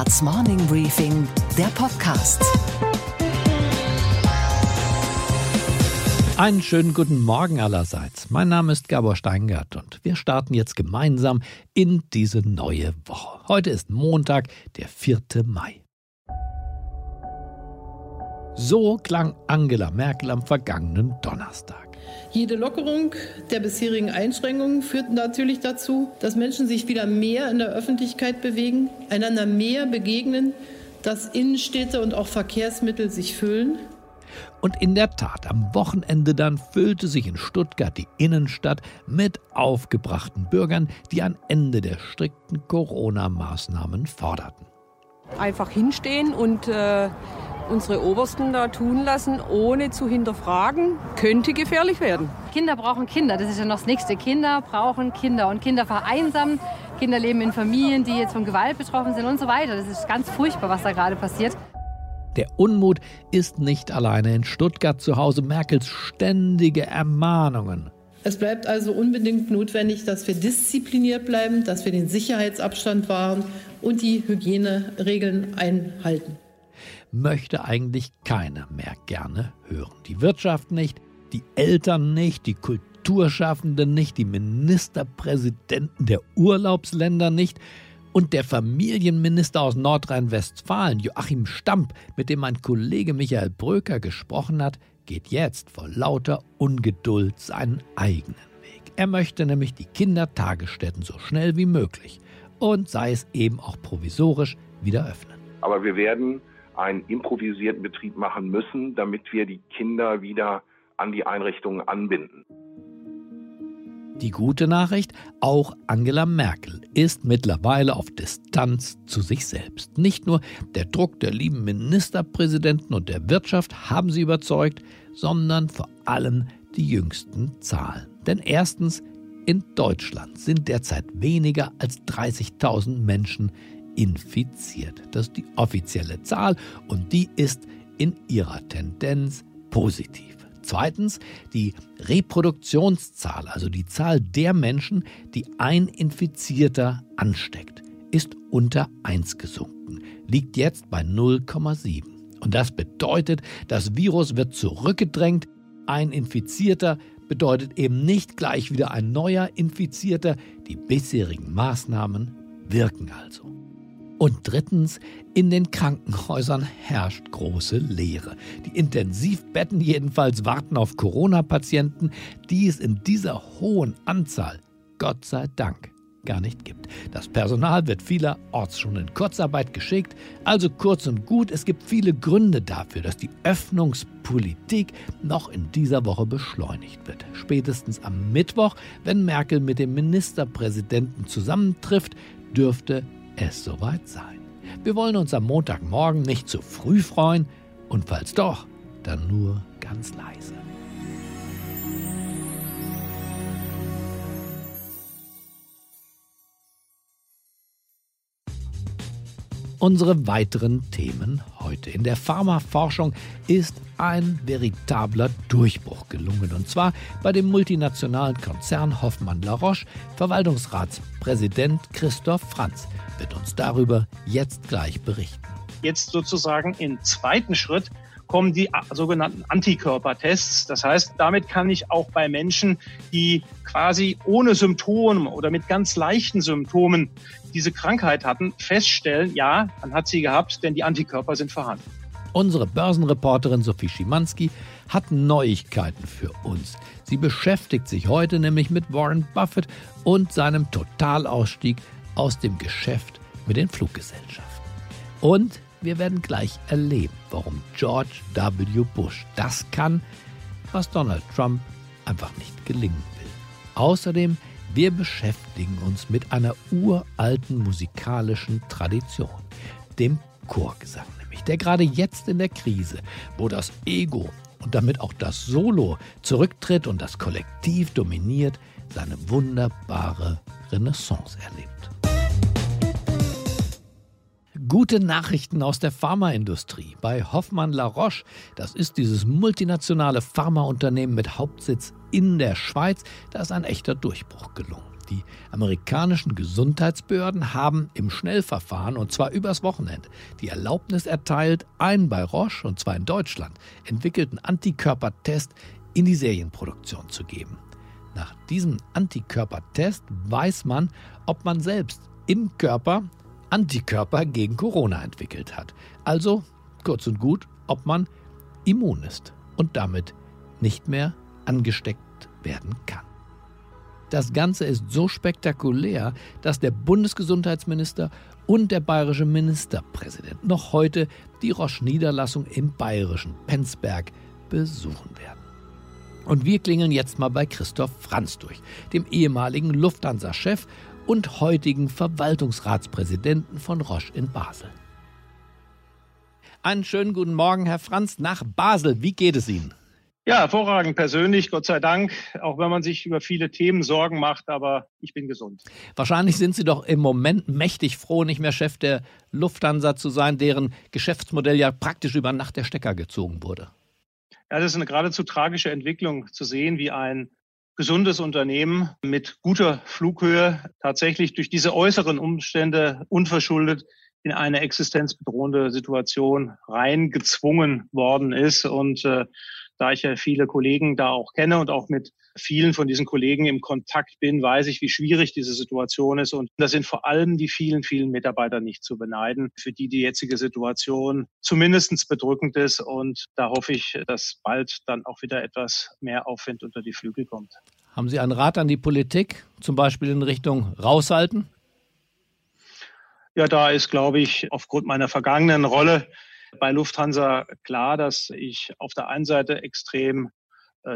Handelsblatts Morning Briefing, der Podcast. Einen schönen guten Morgen allerseits. Mein Name ist Gabor Steingart und wir starten jetzt gemeinsam in diese neue Woche. Heute ist Montag, der 4. Mai. So klang Angela Merkel am vergangenen Donnerstag. Jede Lockerung der bisherigen Einschränkungen führt natürlich dazu, dass Menschen sich wieder mehr in der Öffentlichkeit bewegen, einander mehr begegnen, dass Innenstädte und auch Verkehrsmittel sich füllen. Und in der Tat, am Wochenende dann füllte sich in Stuttgart die Innenstadt mit aufgebrachten Bürgern, die ein Ende der strikten Corona-Maßnahmen forderten. Einfach hinstehen und äh, unsere Obersten da tun lassen, ohne zu hinterfragen, könnte gefährlich werden. Kinder brauchen Kinder, das ist ja noch das Nächste. Kinder brauchen Kinder und Kinder vereinsamen. Kinder leben in Familien, die jetzt von Gewalt betroffen sind und so weiter. Das ist ganz furchtbar, was da gerade passiert. Der Unmut ist nicht alleine in Stuttgart zu Hause. Merkels ständige Ermahnungen. Es bleibt also unbedingt notwendig, dass wir diszipliniert bleiben, dass wir den Sicherheitsabstand wahren und die Hygieneregeln einhalten möchte eigentlich keiner mehr gerne hören. Die Wirtschaft nicht, die Eltern nicht, die Kulturschaffenden nicht, die Ministerpräsidenten der Urlaubsländer nicht und der Familienminister aus Nordrhein-Westfalen, Joachim Stamp, mit dem mein Kollege Michael Bröker gesprochen hat, geht jetzt vor lauter Ungeduld seinen eigenen Weg. Er möchte nämlich die Kindertagesstätten so schnell wie möglich und sei es eben auch provisorisch wieder öffnen. Aber wir werden einen improvisierten Betrieb machen müssen, damit wir die Kinder wieder an die Einrichtungen anbinden. Die gute Nachricht, auch Angela Merkel ist mittlerweile auf Distanz zu sich selbst. Nicht nur der Druck der lieben Ministerpräsidenten und der Wirtschaft haben sie überzeugt, sondern vor allem die jüngsten Zahlen. Denn erstens, in Deutschland sind derzeit weniger als 30.000 Menschen infiziert. Das ist die offizielle Zahl und die ist in ihrer Tendenz positiv. Zweitens die Reproduktionszahl, also die Zahl der Menschen, die ein Infizierter ansteckt, ist unter 1 gesunken, liegt jetzt bei 0,7. Und das bedeutet, das Virus wird zurückgedrängt, ein Infizierter bedeutet eben nicht gleich wieder ein neuer Infizierter, die bisherigen Maßnahmen wirken also. Und drittens, in den Krankenhäusern herrscht große Leere. Die Intensivbetten jedenfalls warten auf Corona-Patienten, die es in dieser hohen Anzahl, Gott sei Dank, gar nicht gibt. Das Personal wird vielerorts schon in Kurzarbeit geschickt. Also kurz und gut, es gibt viele Gründe dafür, dass die Öffnungspolitik noch in dieser Woche beschleunigt wird. Spätestens am Mittwoch, wenn Merkel mit dem Ministerpräsidenten zusammentrifft, dürfte es soweit sein. Wir wollen uns am Montagmorgen nicht zu früh freuen und falls doch, dann nur ganz leise. Unsere weiteren Themen heute. In der Pharmaforschung ist ein veritabler Durchbruch gelungen. Und zwar bei dem multinationalen Konzern Hoffmann La Roche. Verwaltungsratspräsident Christoph Franz wird uns darüber jetzt gleich berichten. Jetzt sozusagen im zweiten Schritt kommen die sogenannten Antikörpertests. Das heißt, damit kann ich auch bei Menschen, die quasi ohne Symptome oder mit ganz leichten Symptomen diese Krankheit hatten, feststellen, ja, man hat sie gehabt, denn die Antikörper sind vorhanden. Unsere Börsenreporterin Sophie Schimanski hat Neuigkeiten für uns. Sie beschäftigt sich heute nämlich mit Warren Buffett und seinem Totalausstieg aus dem Geschäft mit den Fluggesellschaften. Und wir werden gleich erleben, warum George W. Bush das kann, was Donald Trump einfach nicht gelingen will. Außerdem wir beschäftigen uns mit einer uralten musikalischen Tradition, dem Chorgesang nämlich, der gerade jetzt in der Krise, wo das Ego und damit auch das Solo zurücktritt und das Kollektiv dominiert, seine wunderbare Renaissance erlebt. Gute Nachrichten aus der Pharmaindustrie. Bei Hoffmann La Roche, das ist dieses multinationale Pharmaunternehmen mit Hauptsitz in der Schweiz, da ist ein echter Durchbruch gelungen. Die amerikanischen Gesundheitsbehörden haben im Schnellverfahren, und zwar übers Wochenende, die Erlaubnis erteilt, einen bei Roche, und zwar in Deutschland, entwickelten Antikörpertest in die Serienproduktion zu geben. Nach diesem Antikörpertest weiß man, ob man selbst im Körper Antikörper gegen Corona entwickelt hat. Also, kurz und gut, ob man immun ist und damit nicht mehr angesteckt werden kann. Das Ganze ist so spektakulär, dass der Bundesgesundheitsminister und der bayerische Ministerpräsident noch heute die Roche-Niederlassung im bayerischen Penzberg besuchen werden. Und wir klingeln jetzt mal bei Christoph Franz durch, dem ehemaligen Lufthansa-Chef und heutigen Verwaltungsratspräsidenten von Roche in Basel. Einen schönen guten Morgen, Herr Franz, nach Basel. Wie geht es Ihnen? Ja, hervorragend persönlich, Gott sei Dank, auch wenn man sich über viele Themen Sorgen macht, aber ich bin gesund. Wahrscheinlich sind Sie doch im Moment mächtig froh, nicht mehr Chef der Lufthansa zu sein, deren Geschäftsmodell ja praktisch über Nacht der Stecker gezogen wurde. Ja, das ist eine geradezu tragische Entwicklung zu sehen, wie ein gesundes Unternehmen mit guter Flughöhe tatsächlich durch diese äußeren Umstände unverschuldet in eine existenzbedrohende Situation reingezwungen worden ist. Und äh, da ich ja viele Kollegen da auch kenne und auch mit vielen von diesen Kollegen im Kontakt bin, weiß ich, wie schwierig diese Situation ist. Und das sind vor allem die vielen, vielen Mitarbeiter nicht zu beneiden, für die die jetzige Situation zumindestens bedrückend ist. Und da hoffe ich, dass bald dann auch wieder etwas mehr Aufwind unter die Flügel kommt. Haben Sie einen Rat an die Politik, zum Beispiel in Richtung raushalten? Ja, da ist, glaube ich, aufgrund meiner vergangenen Rolle bei Lufthansa klar, dass ich auf der einen Seite extrem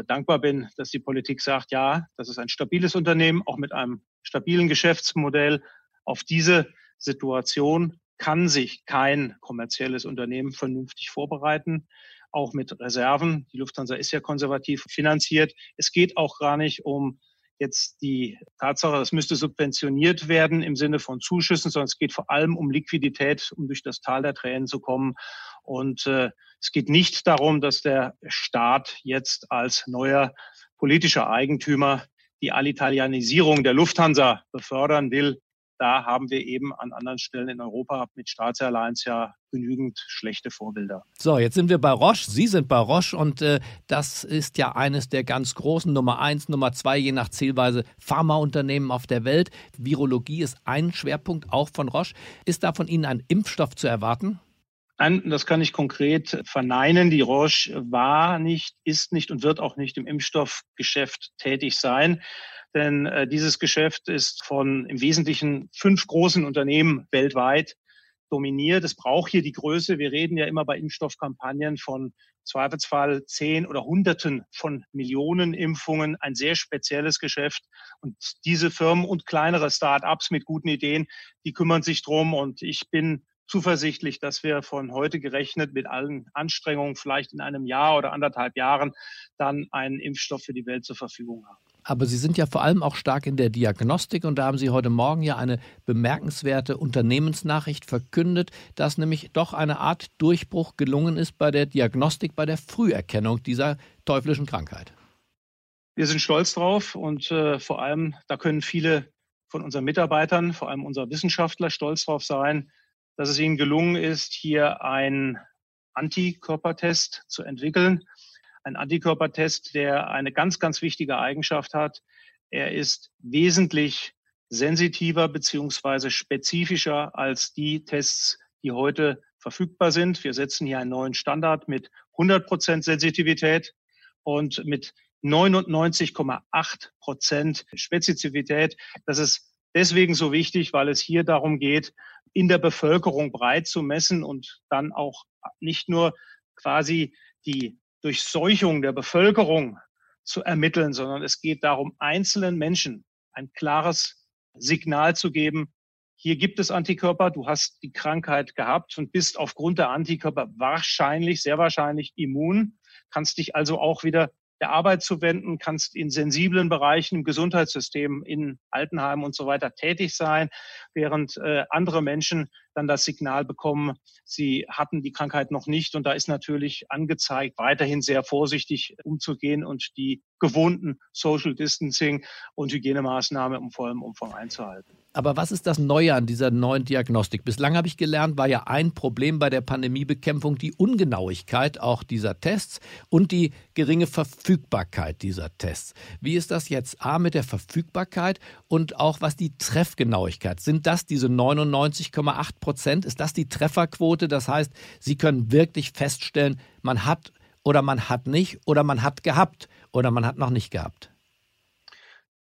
dankbar bin, dass die Politik sagt, ja, das ist ein stabiles Unternehmen, auch mit einem stabilen Geschäftsmodell. Auf diese Situation kann sich kein kommerzielles Unternehmen vernünftig vorbereiten, auch mit Reserven. Die Lufthansa ist ja konservativ finanziert. Es geht auch gar nicht um jetzt die Tatsache, es müsste subventioniert werden im Sinne von Zuschüssen, sondern es geht vor allem um Liquidität, um durch das Tal der Tränen zu kommen. Und äh, es geht nicht darum, dass der Staat jetzt als neuer politischer Eigentümer die Alitalianisierung der Lufthansa befördern will da haben wir eben an anderen Stellen in Europa mit Staatsairlines ja genügend schlechte Vorbilder. So, jetzt sind wir bei Roche. Sie sind bei Roche und äh, das ist ja eines der ganz großen Nummer eins, Nummer zwei, je nach Zielweise Pharmaunternehmen auf der Welt. Virologie ist ein Schwerpunkt auch von Roche. Ist da von Ihnen ein Impfstoff zu erwarten? Nein, das kann ich konkret verneinen. Die Roche war nicht, ist nicht und wird auch nicht im Impfstoffgeschäft tätig sein denn äh, dieses Geschäft ist von im Wesentlichen fünf großen Unternehmen weltweit dominiert. Es braucht hier die Größe. Wir reden ja immer bei Impfstoffkampagnen von Zweifelsfall zehn oder Hunderten von Millionen Impfungen, ein sehr spezielles Geschäft. Und diese Firmen und kleinere Start-ups mit guten Ideen, die kümmern sich drum. Und ich bin zuversichtlich, dass wir von heute gerechnet mit allen Anstrengungen vielleicht in einem Jahr oder anderthalb Jahren dann einen Impfstoff für die Welt zur Verfügung haben. Aber Sie sind ja vor allem auch stark in der Diagnostik und da haben Sie heute Morgen ja eine bemerkenswerte Unternehmensnachricht verkündet, dass nämlich doch eine Art Durchbruch gelungen ist bei der Diagnostik, bei der Früherkennung dieser teuflischen Krankheit. Wir sind stolz drauf und äh, vor allem, da können viele von unseren Mitarbeitern, vor allem unserer Wissenschaftler, stolz drauf sein, dass es ihnen gelungen ist, hier einen Antikörpertest zu entwickeln, ein Antikörpertest, der eine ganz, ganz wichtige Eigenschaft hat. Er ist wesentlich sensitiver beziehungsweise spezifischer als die Tests, die heute verfügbar sind. Wir setzen hier einen neuen Standard mit 100 Prozent Sensitivität und mit 99,8 Prozent Spezifität. Das ist deswegen so wichtig, weil es hier darum geht, in der Bevölkerung breit zu messen und dann auch nicht nur quasi die Durchseuchung der Bevölkerung zu ermitteln, sondern es geht darum, einzelnen Menschen ein klares Signal zu geben, hier gibt es Antikörper, du hast die Krankheit gehabt und bist aufgrund der Antikörper wahrscheinlich, sehr wahrscheinlich immun, kannst dich also auch wieder der Arbeit zuwenden, kannst in sensiblen Bereichen im Gesundheitssystem, in Altenheimen und so weiter tätig sein. während äh, andere Menschen dann das Signal bekommen, sie hatten die Krankheit noch nicht. Und da ist natürlich angezeigt, weiterhin sehr vorsichtig umzugehen und die gewohnten Social Distancing und Hygienemaßnahmen im vollen Umfang einzuhalten. Aber was ist das Neue an dieser neuen Diagnostik? Bislang habe ich gelernt, war ja ein Problem bei der Pandemiebekämpfung die Ungenauigkeit auch dieser Tests und die geringe Verfügbarkeit dieser Tests. Wie ist das jetzt A mit der Verfügbarkeit und auch was die Treffgenauigkeit? Sind das diese 99,8 Prozent? Ist das die Trefferquote? Das heißt, Sie können wirklich feststellen, man hat oder man hat nicht oder man hat gehabt oder man hat noch nicht gehabt.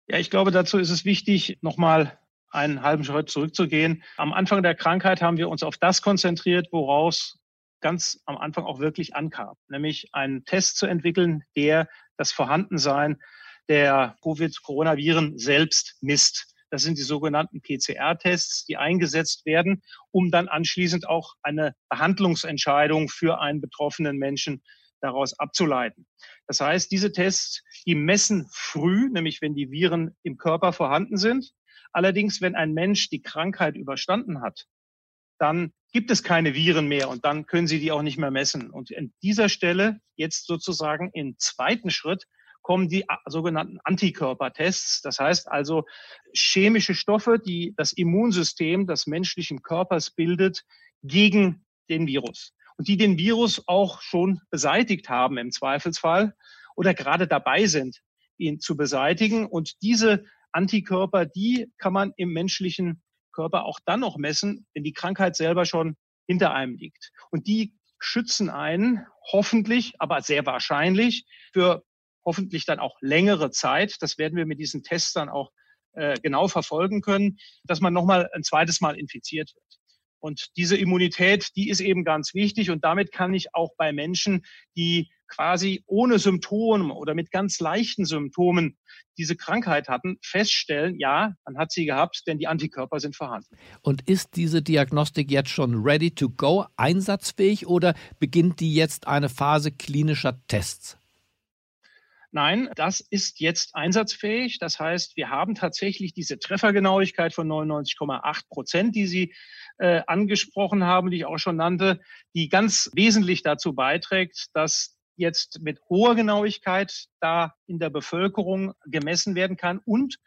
Ja, ich glaube, dazu ist es wichtig, nochmal einen halben Schritt zurückzugehen. Am Anfang der Krankheit haben wir uns auf das konzentriert, woraus ganz am Anfang auch wirklich ankam, nämlich einen Test zu entwickeln, der das Vorhandensein der Covid-Coronaviren selbst misst. Das sind die sogenannten PCR-Tests, die eingesetzt werden, um dann anschließend auch eine Behandlungsentscheidung für einen betroffenen Menschen daraus abzuleiten. Das heißt, diese Tests, die messen früh, nämlich wenn die Viren im Körper vorhanden sind. Allerdings, wenn ein Mensch die Krankheit überstanden hat, dann gibt es keine Viren mehr und dann können Sie die auch nicht mehr messen. Und an dieser Stelle jetzt sozusagen im zweiten Schritt kommen die sogenannten Antikörpertests. Das heißt also chemische Stoffe, die das Immunsystem des menschlichen Körpers bildet gegen den Virus und die den Virus auch schon beseitigt haben im Zweifelsfall oder gerade dabei sind, ihn zu beseitigen. Und diese Antikörper, die kann man im menschlichen Körper auch dann noch messen, wenn die Krankheit selber schon hinter einem liegt. Und die schützen einen hoffentlich, aber sehr wahrscheinlich für hoffentlich dann auch längere Zeit, das werden wir mit diesen Tests dann auch äh, genau verfolgen können, dass man nochmal ein zweites Mal infiziert wird. Und diese Immunität, die ist eben ganz wichtig. Und damit kann ich auch bei Menschen, die quasi ohne Symptome oder mit ganz leichten Symptomen diese Krankheit hatten, feststellen, ja, man hat sie gehabt, denn die Antikörper sind vorhanden. Und ist diese Diagnostik jetzt schon ready to go, einsatzfähig oder beginnt die jetzt eine Phase klinischer Tests? Nein, das ist jetzt einsatzfähig. Das heißt, wir haben tatsächlich diese Treffergenauigkeit von 99,8 Prozent, die Sie äh, angesprochen haben, die ich auch schon nannte, die ganz wesentlich dazu beiträgt, dass jetzt mit hoher Genauigkeit da in der Bevölkerung gemessen werden kann. Und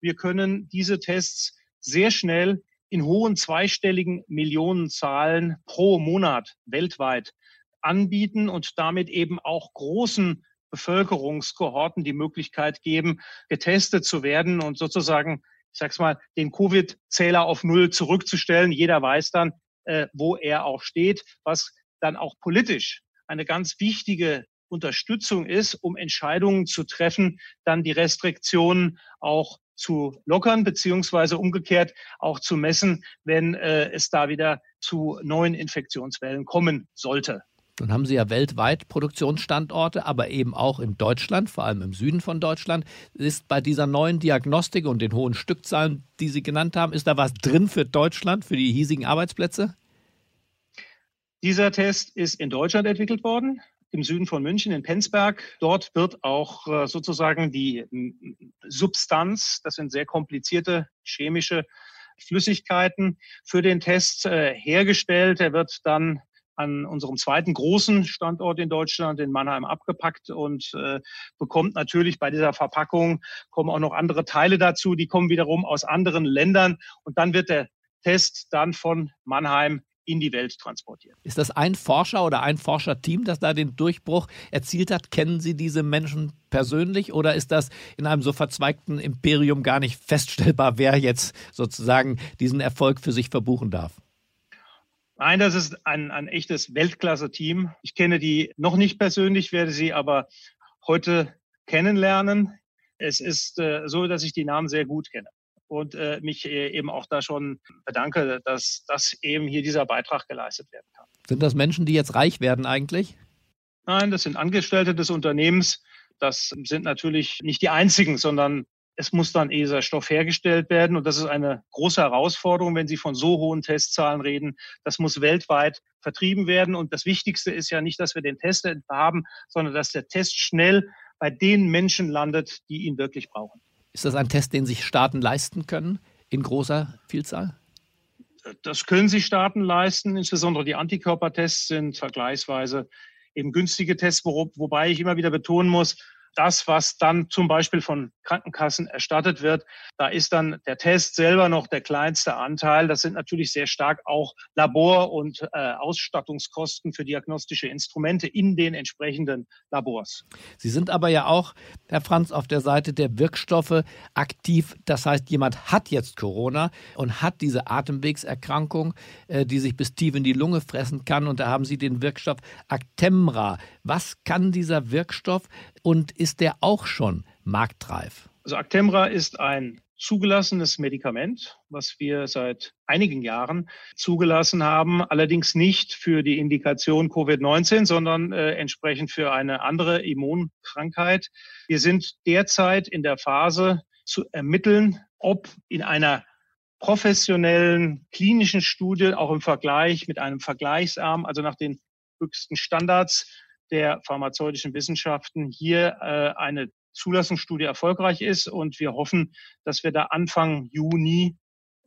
wir können diese Tests sehr schnell in hohen zweistelligen Millionenzahlen pro Monat weltweit anbieten und damit eben auch großen Bevölkerungskohorten die Möglichkeit geben, getestet zu werden und sozusagen, ich sag's mal, den Covid-Zähler auf Null zurückzustellen. Jeder weiß dann, äh, wo er auch steht, was dann auch politisch eine ganz wichtige Unterstützung ist, um Entscheidungen zu treffen, dann die Restriktionen auch zu lockern, beziehungsweise umgekehrt auch zu messen, wenn äh, es da wieder zu neuen Infektionswellen kommen sollte. Nun haben Sie ja weltweit Produktionsstandorte, aber eben auch in Deutschland, vor allem im Süden von Deutschland. Ist bei dieser neuen Diagnostik und den hohen Stückzahlen, die Sie genannt haben, ist da was drin für Deutschland, für die hiesigen Arbeitsplätze? Dieser Test ist in Deutschland entwickelt worden, im Süden von München, in Penzberg. Dort wird auch äh, sozusagen die Substanz, das sind sehr komplizierte chemische Flüssigkeiten, für den Test äh, hergestellt. Er wird dann an unserem zweiten großen Standort in Deutschland, in Mannheim, abgepackt und äh, bekommt natürlich bei dieser Verpackung kommen auch noch andere Teile dazu, die kommen wiederum aus anderen Ländern und dann wird der Test dann von Mannheim in die Welt transportiert. Ist das ein Forscher oder ein Forscherteam, das da den Durchbruch erzielt hat? Kennen Sie diese Menschen persönlich oder ist das in einem so verzweigten Imperium gar nicht feststellbar, wer jetzt sozusagen diesen Erfolg für sich verbuchen darf? Nein, das ist ein, ein echtes Weltklasse-Team. Ich kenne die noch nicht persönlich, werde sie aber heute kennenlernen. Es ist äh, so, dass ich die Namen sehr gut kenne und äh, mich äh, eben auch da schon bedanke, dass, dass eben hier dieser Beitrag geleistet werden kann. Sind das Menschen, die jetzt reich werden eigentlich? Nein, das sind Angestellte des Unternehmens. Das sind natürlich nicht die einzigen, sondern es muss dann dieser Stoff hergestellt werden. Und das ist eine große Herausforderung, wenn Sie von so hohen Testzahlen reden. Das muss weltweit vertrieben werden. Und das Wichtigste ist ja nicht, dass wir den Test haben, sondern dass der Test schnell bei den Menschen landet, die ihn wirklich brauchen. Ist das ein Test, den sich Staaten leisten können? in großer Vielzahl? Das können sich Staaten leisten. Insbesondere die Antikörpertests sind vergleichsweise eben günstige Tests, wo, wobei ich immer wieder betonen muss, das, was dann zum Beispiel von Krankenkassen erstattet wird, da ist dann der Test selber noch der kleinste Anteil. Das sind natürlich sehr stark auch Labor- und äh, Ausstattungskosten für diagnostische Instrumente in den entsprechenden Labors. Sie sind aber ja auch, Herr Franz, auf der Seite der Wirkstoffe aktiv. Das heißt, jemand hat jetzt Corona und hat diese Atemwegserkrankung, äh, die sich bis tief in die Lunge fressen kann. Und da haben Sie den Wirkstoff Actemra. Was kann dieser Wirkstoff und ist der auch schon marktreif? Also Actemra ist ein zugelassenes Medikament, was wir seit einigen Jahren zugelassen haben, allerdings nicht für die Indikation Covid-19, sondern äh, entsprechend für eine andere Immunkrankheit. Wir sind derzeit in der Phase zu ermitteln, ob in einer professionellen klinischen Studie auch im Vergleich mit einem Vergleichsarm, also nach den höchsten Standards, der pharmazeutischen Wissenschaften hier äh, eine Zulassungsstudie erfolgreich ist. Und wir hoffen, dass wir da Anfang Juni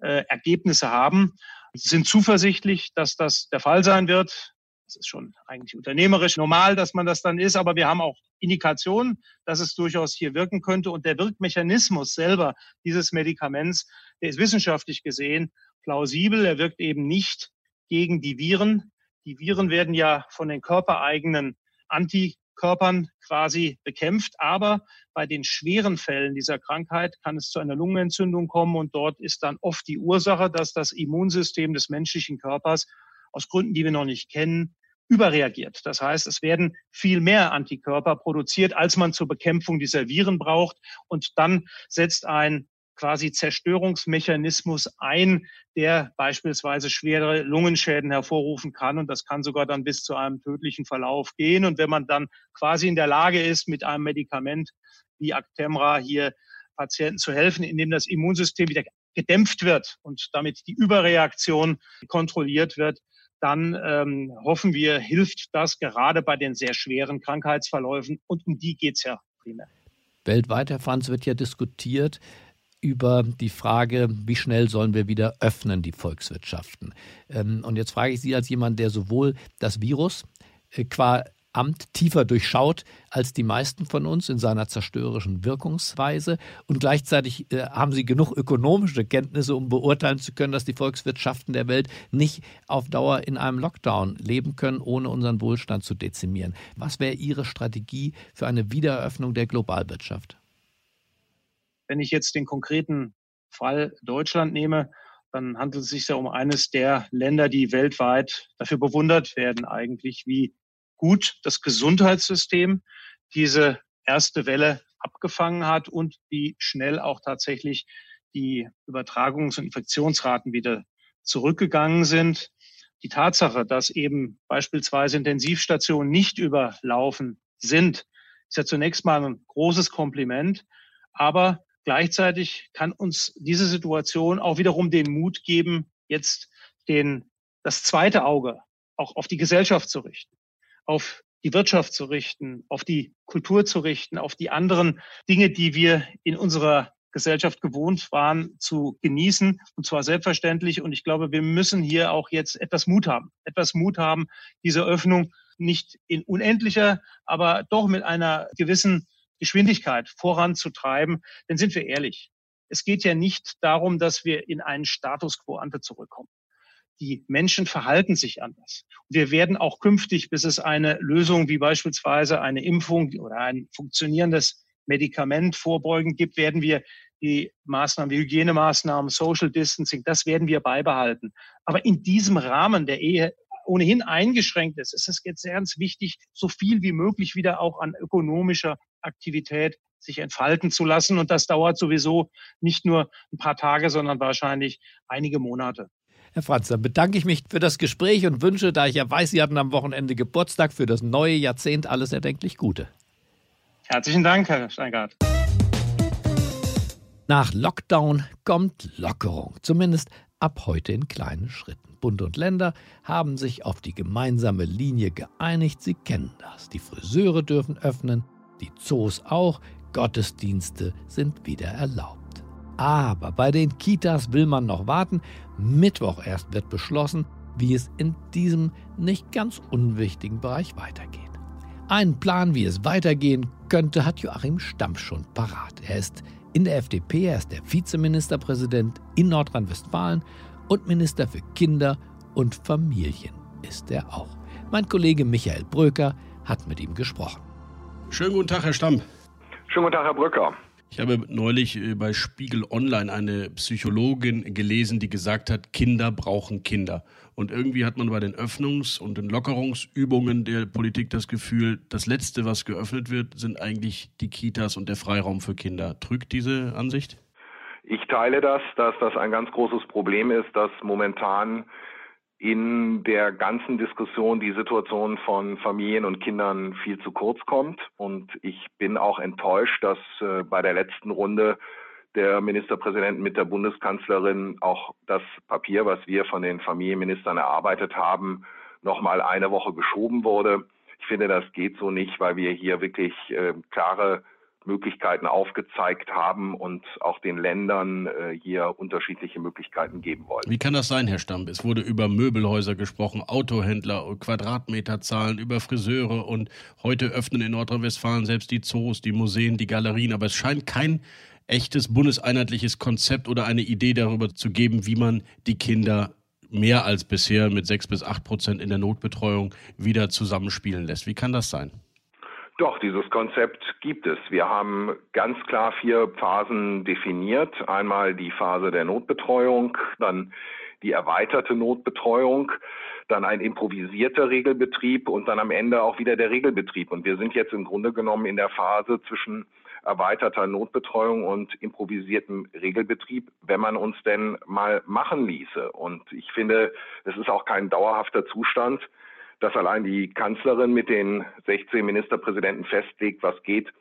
äh, Ergebnisse haben. Wir sind zuversichtlich, dass das der Fall sein wird. Das ist schon eigentlich unternehmerisch normal, dass man das dann ist, aber wir haben auch Indikationen, dass es durchaus hier wirken könnte. Und der Wirkmechanismus selber dieses Medikaments, der ist wissenschaftlich gesehen plausibel. Er wirkt eben nicht gegen die Viren. Die Viren werden ja von den körpereigenen Antikörpern quasi bekämpft. Aber bei den schweren Fällen dieser Krankheit kann es zu einer Lungenentzündung kommen und dort ist dann oft die Ursache, dass das Immunsystem des menschlichen Körpers aus Gründen, die wir noch nicht kennen, überreagiert. Das heißt, es werden viel mehr Antikörper produziert, als man zur Bekämpfung dieser Viren braucht. Und dann setzt ein quasi Zerstörungsmechanismus ein, der beispielsweise schwere Lungenschäden hervorrufen kann. Und das kann sogar dann bis zu einem tödlichen Verlauf gehen. Und wenn man dann quasi in der Lage ist, mit einem Medikament wie Actemra hier Patienten zu helfen, indem das Immunsystem wieder gedämpft wird und damit die Überreaktion kontrolliert wird, dann ähm, hoffen wir, hilft das gerade bei den sehr schweren Krankheitsverläufen. Und um die geht es ja primär. Weltweit, Herr Franz, wird ja diskutiert, über die Frage, wie schnell sollen wir wieder öffnen, die Volkswirtschaften. Ähm, und jetzt frage ich Sie als jemand, der sowohl das Virus äh, qua Amt tiefer durchschaut als die meisten von uns in seiner zerstörerischen Wirkungsweise. Und gleichzeitig äh, haben sie genug ökonomische Kenntnisse, um beurteilen zu können, dass die Volkswirtschaften der Welt nicht auf Dauer in einem Lockdown leben können, ohne unseren Wohlstand zu dezimieren. Was wäre Ihre Strategie für eine Wiedereröffnung der Globalwirtschaft? Wenn ich jetzt den konkreten Fall Deutschland nehme, dann handelt es sich ja um eines der Länder, die weltweit dafür bewundert werden, eigentlich, wie gut das Gesundheitssystem diese erste Welle abgefangen hat und wie schnell auch tatsächlich die Übertragungs- und Infektionsraten wieder zurückgegangen sind. Die Tatsache, dass eben beispielsweise Intensivstationen nicht überlaufen sind, ist ja zunächst mal ein großes Kompliment. Aber Gleichzeitig kann uns diese Situation auch wiederum den Mut geben, jetzt den, das zweite Auge auch auf die Gesellschaft zu richten, auf die Wirtschaft zu richten, auf die Kultur zu richten, auf die anderen Dinge, die wir in unserer Gesellschaft gewohnt waren zu genießen und zwar selbstverständlich. Und ich glaube, wir müssen hier auch jetzt etwas Mut haben, etwas Mut haben, diese Öffnung nicht in unendlicher, aber doch mit einer gewissen Geschwindigkeit voranzutreiben. Denn sind wir ehrlich, es geht ja nicht darum, dass wir in einen Status quo ante zurückkommen. Die Menschen verhalten sich anders. Wir werden auch künftig, bis es eine Lösung wie beispielsweise eine Impfung oder ein funktionierendes Medikament vorbeugend gibt, werden wir die Maßnahmen, die Hygienemaßnahmen, Social Distancing, das werden wir beibehalten. Aber in diesem Rahmen, der eh ohnehin eingeschränkt ist, ist es jetzt ganz wichtig, so viel wie möglich wieder auch an ökonomischer Aktivität sich entfalten zu lassen. Und das dauert sowieso nicht nur ein paar Tage, sondern wahrscheinlich einige Monate. Herr Franz, dann bedanke ich mich für das Gespräch und wünsche, da ich ja weiß, Sie hatten am Wochenende Geburtstag, für das neue Jahrzehnt alles erdenklich Gute. Herzlichen Dank, Herr Steingart. Nach Lockdown kommt Lockerung, zumindest ab heute in kleinen Schritten. Bund und Länder haben sich auf die gemeinsame Linie geeinigt. Sie kennen das. Die Friseure dürfen öffnen, die Zoos auch, Gottesdienste sind wieder erlaubt. Aber bei den Kitas will man noch warten. Mittwoch erst wird beschlossen, wie es in diesem nicht ganz unwichtigen Bereich weitergeht. Einen Plan, wie es weitergehen könnte, hat Joachim Stamm schon parat. Er ist in der FDP, er ist der Vizeministerpräsident in Nordrhein-Westfalen und Minister für Kinder und Familien ist er auch. Mein Kollege Michael Bröker hat mit ihm gesprochen. Schönen guten Tag, Herr Stamm. Schönen guten Tag, Herr Bröcker. Ich habe neulich äh, bei Spiegel Online eine Psychologin gelesen, die gesagt hat, Kinder brauchen Kinder. Und irgendwie hat man bei den Öffnungs- und den Lockerungsübungen der Politik das Gefühl, das Letzte, was geöffnet wird, sind eigentlich die Kitas und der Freiraum für Kinder. Trügt diese Ansicht? Ich teile das, dass das ein ganz großes Problem ist, dass momentan in der ganzen Diskussion die Situation von Familien und Kindern viel zu kurz kommt. Und ich bin auch enttäuscht, dass äh, bei der letzten Runde der Ministerpräsident mit der Bundeskanzlerin auch das Papier, was wir von den Familienministern erarbeitet haben, noch mal eine Woche geschoben wurde. Ich finde, das geht so nicht, weil wir hier wirklich äh, klare Möglichkeiten aufgezeigt haben und auch den Ländern äh, hier unterschiedliche Möglichkeiten geben wollen. Wie kann das sein, Herr Stamm? Es wurde über Möbelhäuser gesprochen, Autohändler, Quadratmeterzahlen, über Friseure und heute öffnen in Nordrhein-Westfalen selbst die Zoos, die Museen, die Galerien. Aber es scheint kein echtes bundeseinheitliches Konzept oder eine Idee darüber zu geben, wie man die Kinder mehr als bisher mit sechs bis acht Prozent in der Notbetreuung wieder zusammenspielen lässt. Wie kann das sein? Doch, dieses Konzept gibt es. Wir haben ganz klar vier Phasen definiert. Einmal die Phase der Notbetreuung, dann die erweiterte Notbetreuung, dann ein improvisierter Regelbetrieb und dann am Ende auch wieder der Regelbetrieb. Und wir sind jetzt im Grunde genommen in der Phase zwischen erweiterter Notbetreuung und improvisiertem Regelbetrieb, wenn man uns denn mal machen ließe. Und ich finde, es ist auch kein dauerhafter Zustand dass allein die Kanzlerin mit den 16 Ministerpräsidenten festlegt, was geht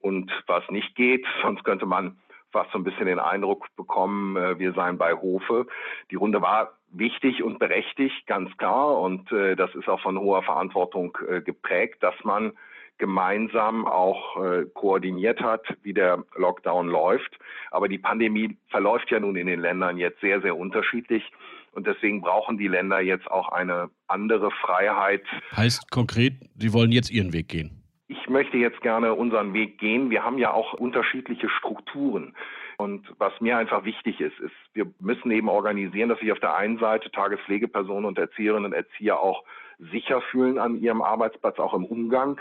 und was nicht geht. Sonst könnte man fast so ein bisschen den Eindruck bekommen, äh, wir seien bei Hofe. Die Runde war wichtig und berechtigt, ganz klar. Und äh, das ist auch von hoher Verantwortung äh, geprägt, dass man gemeinsam auch koordiniert hat, wie der Lockdown läuft. Aber die Pandemie verläuft ja nun in den Ländern jetzt sehr, sehr unterschiedlich. Und deswegen brauchen die Länder jetzt auch eine andere Freiheit. Heißt konkret, Sie wollen jetzt Ihren Weg gehen? Ich möchte jetzt gerne unseren Weg gehen. Wir haben ja auch unterschiedliche Strukturen. Und was mir einfach wichtig ist, ist, wir müssen eben organisieren, dass sich auf der einen Seite Tagespflegepersonen und Erzieherinnen und Erzieher auch sicher fühlen an ihrem Arbeitsplatz, auch im Umgang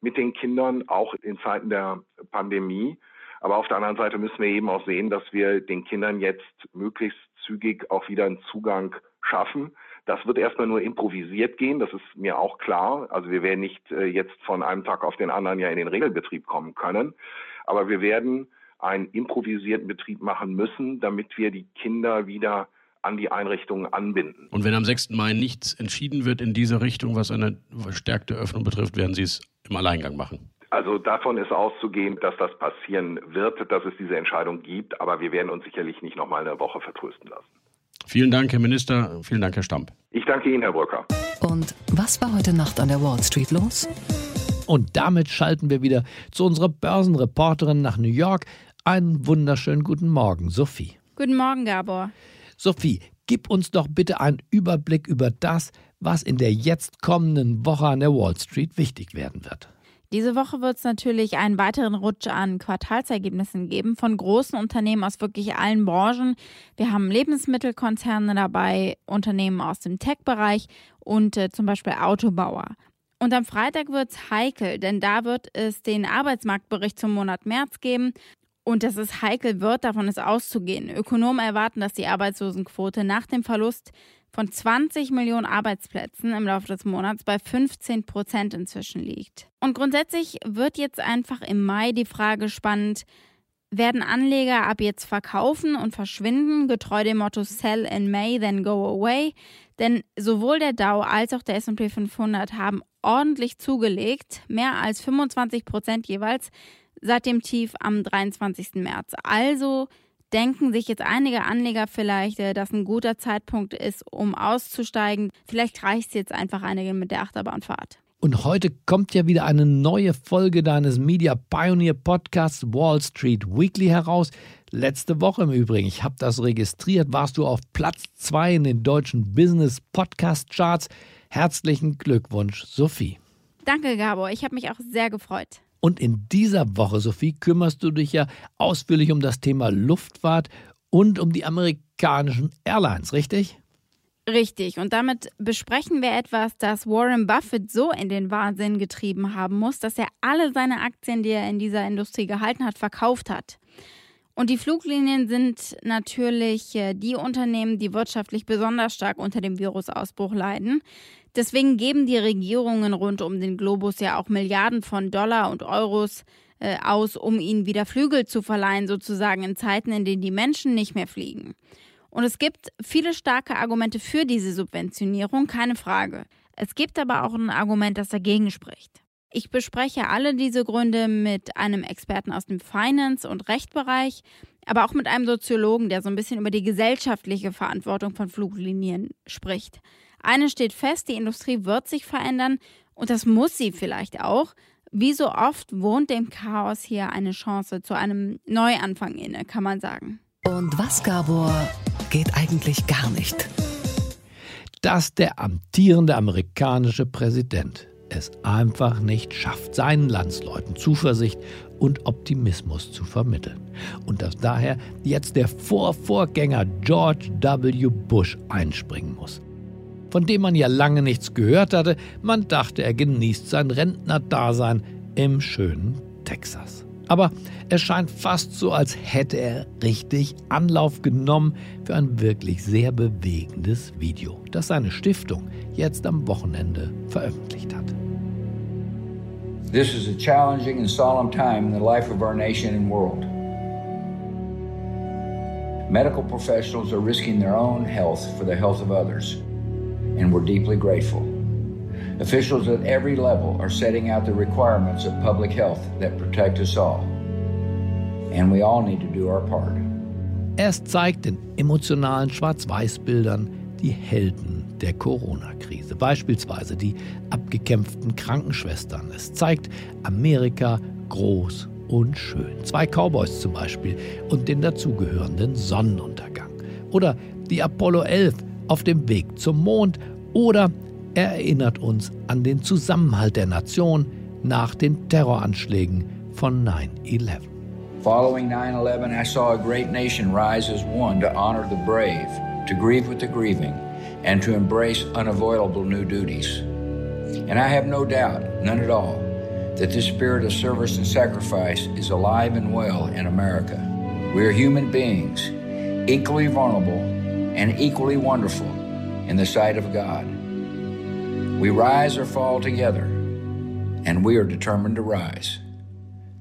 mit den Kindern, auch in Zeiten der Pandemie. Aber auf der anderen Seite müssen wir eben auch sehen, dass wir den Kindern jetzt möglichst zügig auch wieder einen Zugang schaffen. Das wird erstmal nur improvisiert gehen, das ist mir auch klar. Also wir werden nicht äh, jetzt von einem Tag auf den anderen ja in den Regelbetrieb kommen können. Aber wir werden einen improvisierten Betrieb machen müssen, damit wir die Kinder wieder an die Einrichtungen anbinden. Und wenn am 6. Mai nichts entschieden wird in diese Richtung, was eine verstärkte Öffnung betrifft, werden Sie es im Alleingang machen? Also davon ist auszugehen, dass das passieren wird, dass es diese Entscheidung gibt, aber wir werden uns sicherlich nicht noch mal eine Woche vertrösten lassen. Vielen Dank, Herr Minister. Vielen Dank, Herr Stamp. Ich danke Ihnen, Herr Brücker. Und was war heute Nacht an der Wall Street los? Und damit schalten wir wieder zu unserer Börsenreporterin nach New York. Einen wunderschönen guten Morgen, Sophie. Guten Morgen, Gabor. Sophie, gib uns doch bitte einen Überblick über das, was in der jetzt kommenden Woche an der Wall Street wichtig werden wird. Diese Woche wird es natürlich einen weiteren Rutsch an Quartalsergebnissen geben von großen Unternehmen aus wirklich allen Branchen. Wir haben Lebensmittelkonzerne dabei, Unternehmen aus dem Tech-Bereich und äh, zum Beispiel Autobauer. Und am Freitag wird es heikel, denn da wird es den Arbeitsmarktbericht zum Monat März geben. Und dass es heikel wird, davon ist auszugehen. Ökonomen erwarten, dass die Arbeitslosenquote nach dem Verlust von 20 Millionen Arbeitsplätzen im Laufe des Monats bei 15 Prozent inzwischen liegt. Und grundsätzlich wird jetzt einfach im Mai die Frage spannend, werden Anleger ab jetzt verkaufen und verschwinden, getreu dem Motto Sell in May, then go away? Denn sowohl der Dow als auch der SP 500 haben ordentlich zugelegt, mehr als 25 Prozent jeweils seit dem Tief am 23. März. Also denken sich jetzt einige Anleger vielleicht, äh, dass ein guter Zeitpunkt ist, um auszusteigen. Vielleicht reicht es jetzt einfach einigen mit der Achterbahnfahrt. Und heute kommt ja wieder eine neue Folge deines Media Pioneer Podcasts Wall Street Weekly heraus. Letzte Woche im Übrigen, ich habe das registriert, warst du auf Platz 2 in den deutschen Business Podcast Charts. Herzlichen Glückwunsch, Sophie. Danke, Gabor. Ich habe mich auch sehr gefreut. Und in dieser Woche, Sophie, kümmerst du dich ja ausführlich um das Thema Luftfahrt und um die amerikanischen Airlines, richtig? Richtig. Und damit besprechen wir etwas, das Warren Buffett so in den Wahnsinn getrieben haben muss, dass er alle seine Aktien, die er in dieser Industrie gehalten hat, verkauft hat. Und die Fluglinien sind natürlich äh, die Unternehmen, die wirtschaftlich besonders stark unter dem Virusausbruch leiden. Deswegen geben die Regierungen rund um den Globus ja auch Milliarden von Dollar und Euros äh, aus, um ihnen wieder Flügel zu verleihen, sozusagen in Zeiten, in denen die Menschen nicht mehr fliegen. Und es gibt viele starke Argumente für diese Subventionierung, keine Frage. Es gibt aber auch ein Argument, das dagegen spricht. Ich bespreche alle diese Gründe mit einem Experten aus dem Finance- und Rechtbereich, aber auch mit einem Soziologen, der so ein bisschen über die gesellschaftliche Verantwortung von Fluglinien spricht. Eine steht fest, die Industrie wird sich verändern und das muss sie vielleicht auch. Wie so oft wohnt dem Chaos hier eine Chance zu einem Neuanfang inne, kann man sagen. Und was, Gabor, geht eigentlich gar nicht? Dass der amtierende amerikanische Präsident es einfach nicht schafft, seinen Landsleuten Zuversicht und Optimismus zu vermitteln. Und dass daher jetzt der Vorvorgänger George W. Bush einspringen muss. Von dem man ja lange nichts gehört hatte, man dachte, er genießt sein Rentnerdasein im schönen Texas. Aber es scheint fast so, als hätte er richtig Anlauf genommen für ein wirklich sehr bewegendes Video, das seine Stiftung jetzt am Wochenende veröffentlicht hat. This is a challenging and solemn time in the life of our nation and world. Medical professionals are risking their own health for the health of others, and we're deeply grateful. Officials at every level are setting out the requirements of public health that protect us all. And we all need to do our part. Es zeigt in emotionalen Schwarz-Weiß-Bildern die Helden der Corona-Krise, beispielsweise die abgekämpften Krankenschwestern. Es zeigt Amerika groß und schön. Zwei Cowboys zum Beispiel und den dazugehörenden Sonnenuntergang. Oder die Apollo 11 auf dem Weg zum Mond oder er erinnert uns an den Zusammenhalt der Nation nach den Terroranschlägen von 9-11. Following 9 11, I saw a great nation rise as one to honor the brave, to grieve with the grieving, and to embrace unavoidable new duties. And I have no doubt, none at all, that this spirit of service and sacrifice is alive and well in America. We are human beings, equally vulnerable and equally wonderful in the sight of God. We rise or fall together, and we are determined to rise.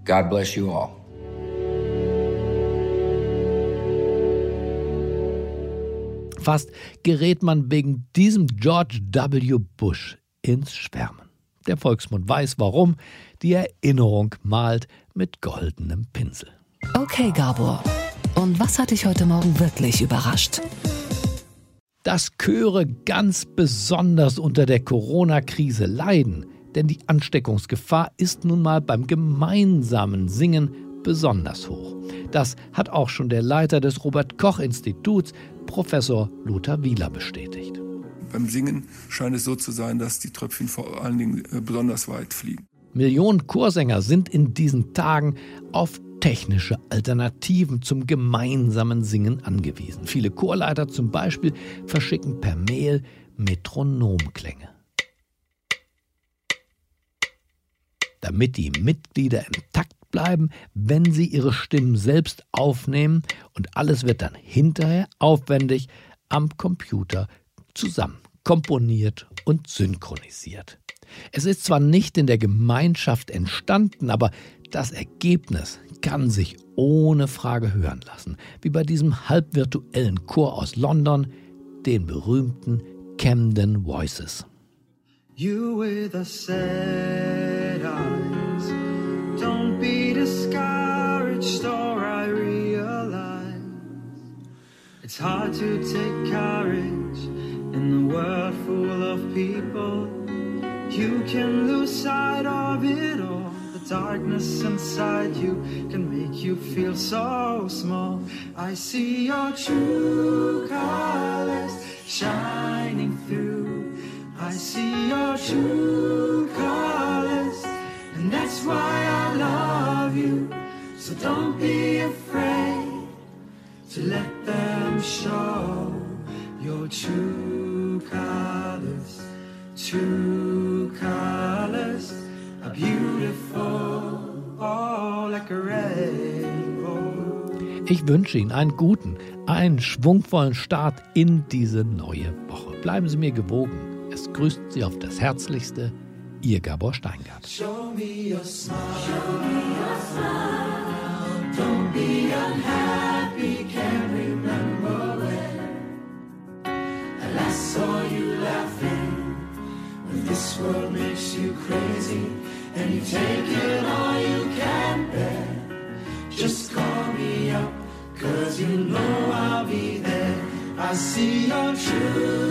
God bless you all. Fast gerät man wegen diesem George W. Bush ins Schwärmen. Der Volksmund weiß warum, die Erinnerung malt mit goldenem Pinsel. Okay, Gabor. Und was hat dich heute Morgen wirklich überrascht? Dass Chöre ganz besonders unter der Corona-Krise leiden, denn die Ansteckungsgefahr ist nun mal beim gemeinsamen Singen besonders hoch. Das hat auch schon der Leiter des Robert Koch Instituts, Professor Lothar Wieler, bestätigt. Beim Singen scheint es so zu sein, dass die Tröpfchen vor allen Dingen äh, besonders weit fliegen. Millionen Chorsänger sind in diesen Tagen auf technische Alternativen zum gemeinsamen Singen angewiesen. Viele Chorleiter zum Beispiel verschicken per Mail Metronomklänge. Damit die Mitglieder im Takt bleiben, wenn sie ihre Stimmen selbst aufnehmen und alles wird dann hinterher aufwendig am Computer zusammen komponiert und synchronisiert. Es ist zwar nicht in der Gemeinschaft entstanden, aber das Ergebnis kann sich ohne Frage hören lassen, wie bei diesem halbvirtuellen Chor aus London, den berühmten Camden Voices. You with a sad eyes, don't be discouraged or I realize it's hard to take courage in the world full of people You can lose sight of it all. Darkness inside you can make you feel so small. I see your true colors shining through. I see your true colors, and that's why I love you. So don't be afraid to let them show your true colors. True colors are beautiful, like a rainbow. Ich wünsche Ihnen einen guten, einen schwungvollen Start in diese neue Woche. Bleiben Sie mir gewogen. Es grüßt Sie auf das Herzlichste, Ihr Gabor Steingart. Show me your smile. Show me your smile. Take it all you can bear. Just call me up, cause you know I'll be there. I see your true